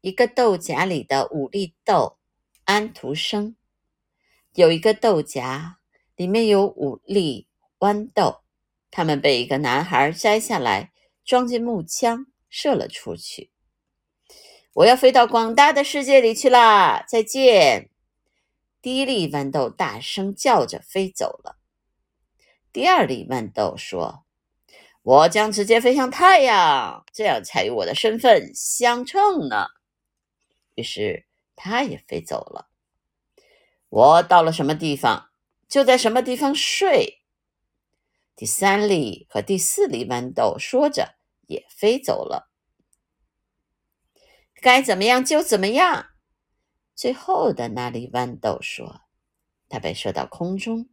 一个豆荚里的五粒豆，安徒生。有一个豆荚，里面有五粒豌豆，它们被一个男孩摘下来，装进木枪，射了出去。我要飞到广大的世界里去啦！再见。第一粒豌豆大声叫着飞走了。第二粒豌豆说：“我将直接飞向太阳，这样才与我的身份相称呢。”于是，它也飞走了。我到了什么地方，就在什么地方睡。第三粒和第四粒豌豆说着，也飞走了。该怎么样就怎么样。最后的那粒豌豆说：“它被射到空中，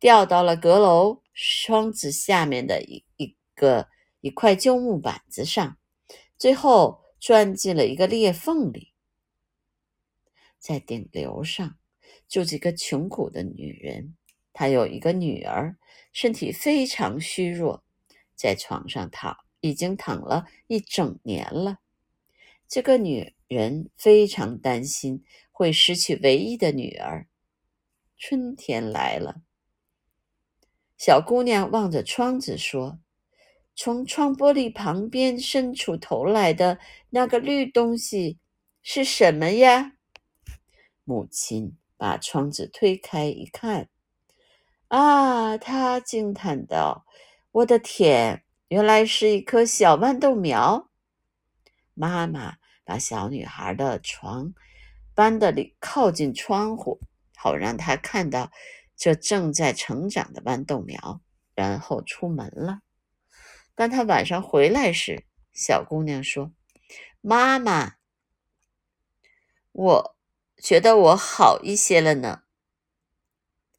掉到了阁楼窗子下面的一一个一块旧木板子上，最后钻进了一个裂缝里。”在顶流上住着一个穷苦的女人，她有一个女儿，身体非常虚弱，在床上躺已经躺了一整年了。这个女人非常担心会失去唯一的女儿。春天来了，小姑娘望着窗子说：“从窗玻璃旁边伸出头来的那个绿东西是什么呀？”母亲把窗子推开一看，啊！她惊叹道：“我的天，原来是一颗小豌豆苗！”妈妈把小女孩的床搬得离靠近窗户，好让她看到这正在成长的豌豆苗，然后出门了。当她晚上回来时，小姑娘说：“妈妈，我……”觉得我好一些了呢。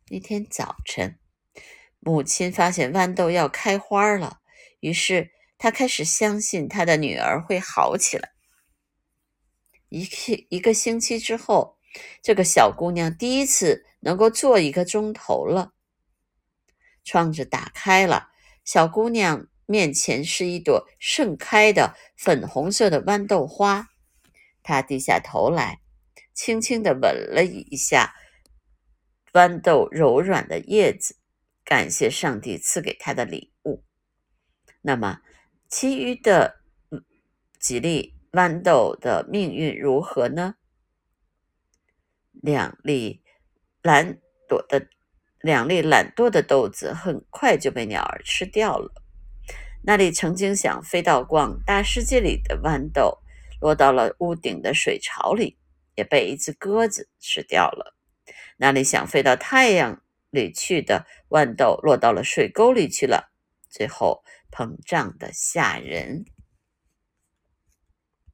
那天早晨，母亲发现豌豆要开花了，于是她开始相信她的女儿会好起来。一一个星期之后，这个小姑娘第一次能够坐一个钟头了。窗子打开了，小姑娘面前是一朵盛开的粉红色的豌豆花，她低下头来。轻轻地吻了一下豌豆柔软的叶子，感谢上帝赐给他的礼物。那么，其余的几粒豌豆的命运如何呢？两粒懒惰的两粒懒惰的豆子很快就被鸟儿吃掉了。那里曾经想飞到广大世界里的豌豆，落到了屋顶的水槽里。也被一只鸽子吃掉了。那里想飞到太阳里去的豌豆，落到了水沟里去了，最后膨胀的吓人。